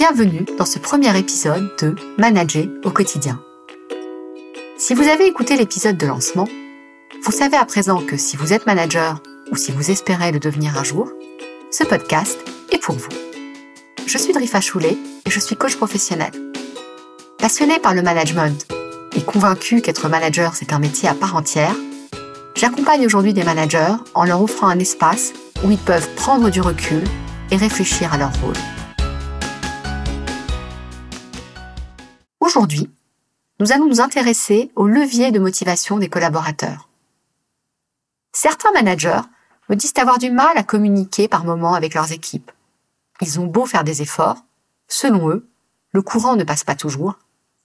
Bienvenue dans ce premier épisode de Manager au quotidien. Si vous avez écouté l'épisode de lancement, vous savez à présent que si vous êtes manager ou si vous espérez le devenir un jour, ce podcast est pour vous. Je suis Drifa Choulet et je suis coach professionnel. Passionné par le management et convaincu qu'être manager c'est un métier à part entière, j'accompagne aujourd'hui des managers en leur offrant un espace où ils peuvent prendre du recul et réfléchir à leur rôle. Aujourd'hui, nous allons nous intéresser au levier de motivation des collaborateurs. Certains managers me disent avoir du mal à communiquer par moments avec leurs équipes. Ils ont beau faire des efforts, selon eux, le courant ne passe pas toujours,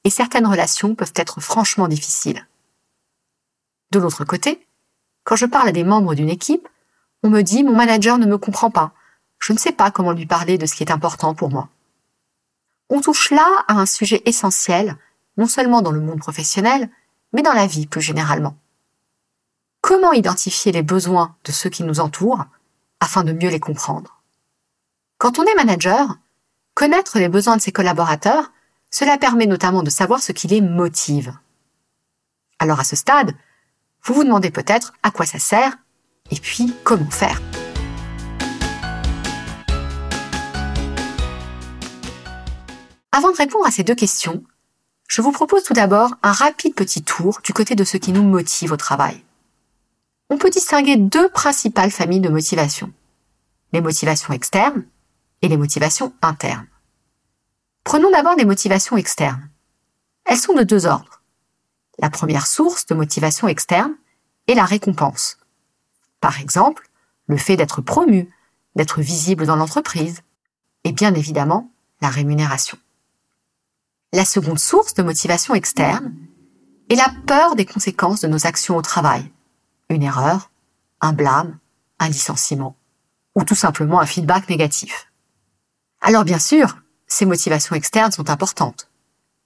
et certaines relations peuvent être franchement difficiles. De l'autre côté, quand je parle à des membres d'une équipe, on me dit mon manager ne me comprend pas, je ne sais pas comment lui parler de ce qui est important pour moi. On touche là à un sujet essentiel, non seulement dans le monde professionnel, mais dans la vie plus généralement. Comment identifier les besoins de ceux qui nous entourent afin de mieux les comprendre? Quand on est manager, connaître les besoins de ses collaborateurs, cela permet notamment de savoir ce qui les motive. Alors à ce stade, vous vous demandez peut-être à quoi ça sert et puis comment faire. Avant de répondre à ces deux questions, je vous propose tout d'abord un rapide petit tour du côté de ce qui nous motive au travail. On peut distinguer deux principales familles de motivation. Les motivations externes et les motivations internes. Prenons d'abord les motivations externes. Elles sont de deux ordres. La première source de motivation externe est la récompense. Par exemple, le fait d'être promu, d'être visible dans l'entreprise, et bien évidemment la rémunération. La seconde source de motivation externe est la peur des conséquences de nos actions au travail. Une erreur, un blâme, un licenciement, ou tout simplement un feedback négatif. Alors bien sûr, ces motivations externes sont importantes.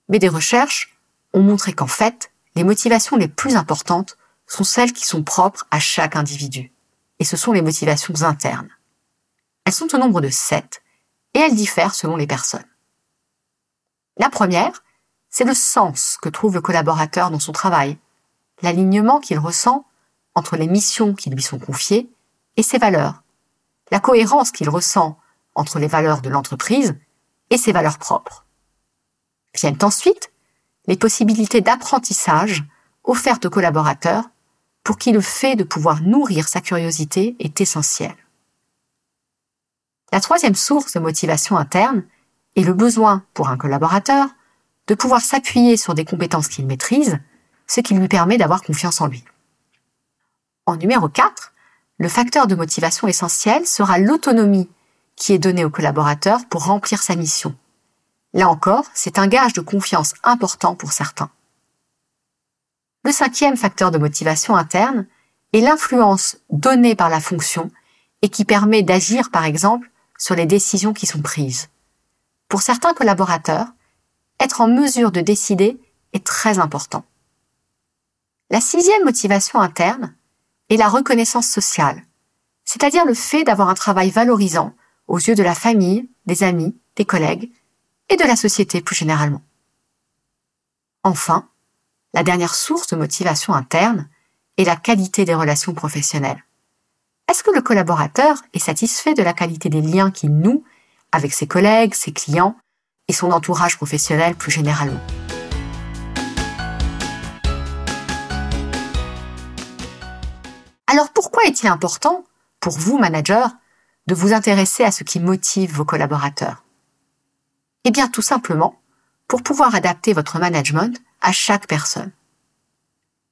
Mais des recherches ont montré qu'en fait, les motivations les plus importantes sont celles qui sont propres à chaque individu. Et ce sont les motivations internes. Elles sont au nombre de sept, et elles diffèrent selon les personnes. La première, c'est le sens que trouve le collaborateur dans son travail, l'alignement qu'il ressent entre les missions qui lui sont confiées et ses valeurs, la cohérence qu'il ressent entre les valeurs de l'entreprise et ses valeurs propres. Viennent ensuite les possibilités d'apprentissage offertes aux collaborateurs pour qui le fait de pouvoir nourrir sa curiosité est essentiel. La troisième source de motivation interne et le besoin pour un collaborateur de pouvoir s'appuyer sur des compétences qu'il maîtrise, ce qui lui permet d'avoir confiance en lui. En numéro 4, le facteur de motivation essentiel sera l'autonomie qui est donnée au collaborateur pour remplir sa mission. Là encore, c'est un gage de confiance important pour certains. Le cinquième facteur de motivation interne est l'influence donnée par la fonction et qui permet d'agir par exemple sur les décisions qui sont prises. Pour certains collaborateurs, être en mesure de décider est très important. La sixième motivation interne est la reconnaissance sociale, c'est-à-dire le fait d'avoir un travail valorisant aux yeux de la famille, des amis, des collègues et de la société plus généralement. Enfin, la dernière source de motivation interne est la qualité des relations professionnelles. Est-ce que le collaborateur est satisfait de la qualité des liens qu'il noue avec ses collègues, ses clients et son entourage professionnel plus généralement. Alors pourquoi est-il important, pour vous, manager, de vous intéresser à ce qui motive vos collaborateurs? Eh bien tout simplement pour pouvoir adapter votre management à chaque personne.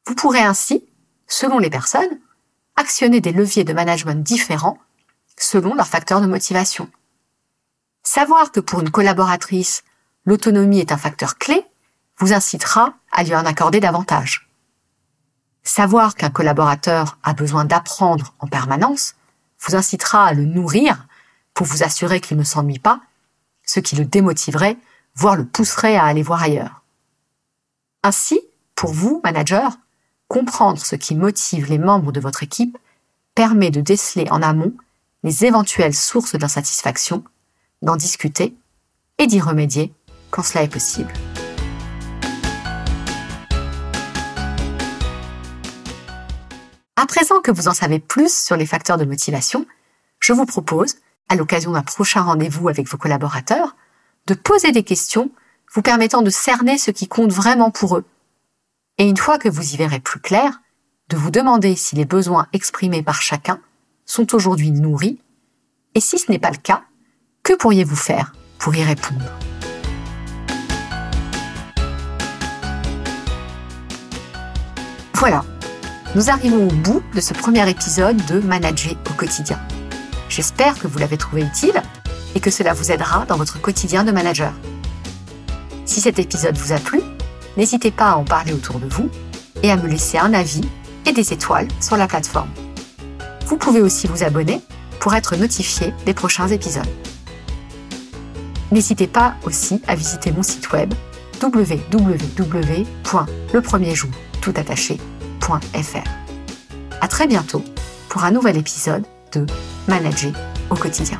Vous pourrez ainsi, selon les personnes, actionner des leviers de management différents selon leurs facteurs de motivation. Savoir que pour une collaboratrice, l'autonomie est un facteur clé vous incitera à lui en accorder davantage. Savoir qu'un collaborateur a besoin d'apprendre en permanence vous incitera à le nourrir pour vous assurer qu'il ne s'ennuie pas, ce qui le démotiverait, voire le pousserait à aller voir ailleurs. Ainsi, pour vous, manager, comprendre ce qui motive les membres de votre équipe permet de déceler en amont les éventuelles sources d'insatisfaction d'en discuter et d'y remédier quand cela est possible. À présent que vous en savez plus sur les facteurs de motivation, je vous propose, à l'occasion d'un prochain rendez-vous avec vos collaborateurs, de poser des questions vous permettant de cerner ce qui compte vraiment pour eux. Et une fois que vous y verrez plus clair, de vous demander si les besoins exprimés par chacun sont aujourd'hui nourris, et si ce n'est pas le cas, que pourriez-vous faire pour y répondre? Voilà, nous arrivons au bout de ce premier épisode de Manager au quotidien. J'espère que vous l'avez trouvé utile et que cela vous aidera dans votre quotidien de manager. Si cet épisode vous a plu, n'hésitez pas à en parler autour de vous et à me laisser un avis et des étoiles sur la plateforme. Vous pouvez aussi vous abonner pour être notifié des prochains épisodes. N'hésitez pas aussi à visiter mon site web www.lepremierjour.toutattaché.fr. À très bientôt pour un nouvel épisode de Manager au quotidien.